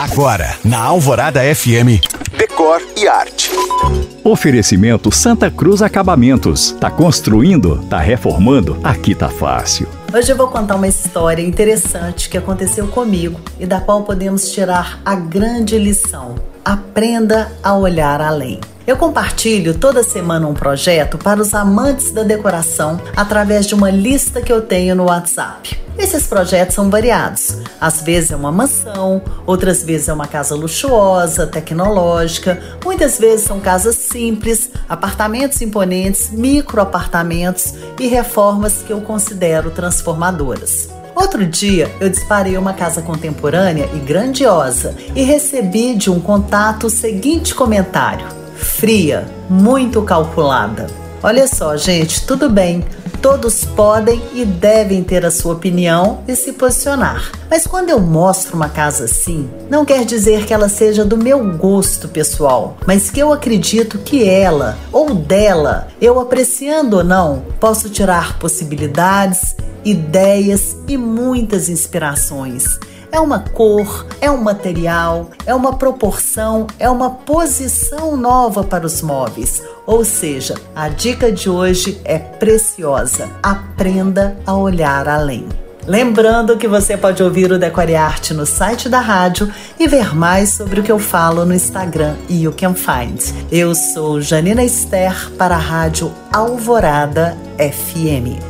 Agora, na Alvorada FM, Decor e Arte. Oferecimento Santa Cruz Acabamentos. Tá construindo? Tá reformando? Aqui tá fácil. Hoje eu vou contar uma história interessante que aconteceu comigo e da qual podemos tirar a grande lição. Aprenda a olhar além. Eu compartilho toda semana um projeto para os amantes da decoração através de uma lista que eu tenho no WhatsApp. Esses projetos são variados. Às vezes é uma mansão, outras vezes é uma casa luxuosa, tecnológica, muitas vezes são casas simples, apartamentos imponentes, micro apartamentos e reformas que eu considero transformadoras. Outro dia eu disparei uma casa contemporânea e grandiosa e recebi de um contato o seguinte comentário: fria, muito calculada. Olha só, gente, tudo bem. Todos podem e devem ter a sua opinião e se posicionar. Mas quando eu mostro uma casa assim, não quer dizer que ela seja do meu gosto pessoal, mas que eu acredito que ela ou dela, eu apreciando ou não, posso tirar possibilidades, ideias e muitas inspirações. É uma cor, é um material, é uma proporção, é uma posição nova para os móveis. Ou seja, a dica de hoje é preciosa. Aprenda a olhar além. Lembrando que você pode ouvir o Decore Arte no site da rádio e ver mais sobre o que eu falo no Instagram e You Can Find. Eu sou Janina Esther para a Rádio Alvorada FM.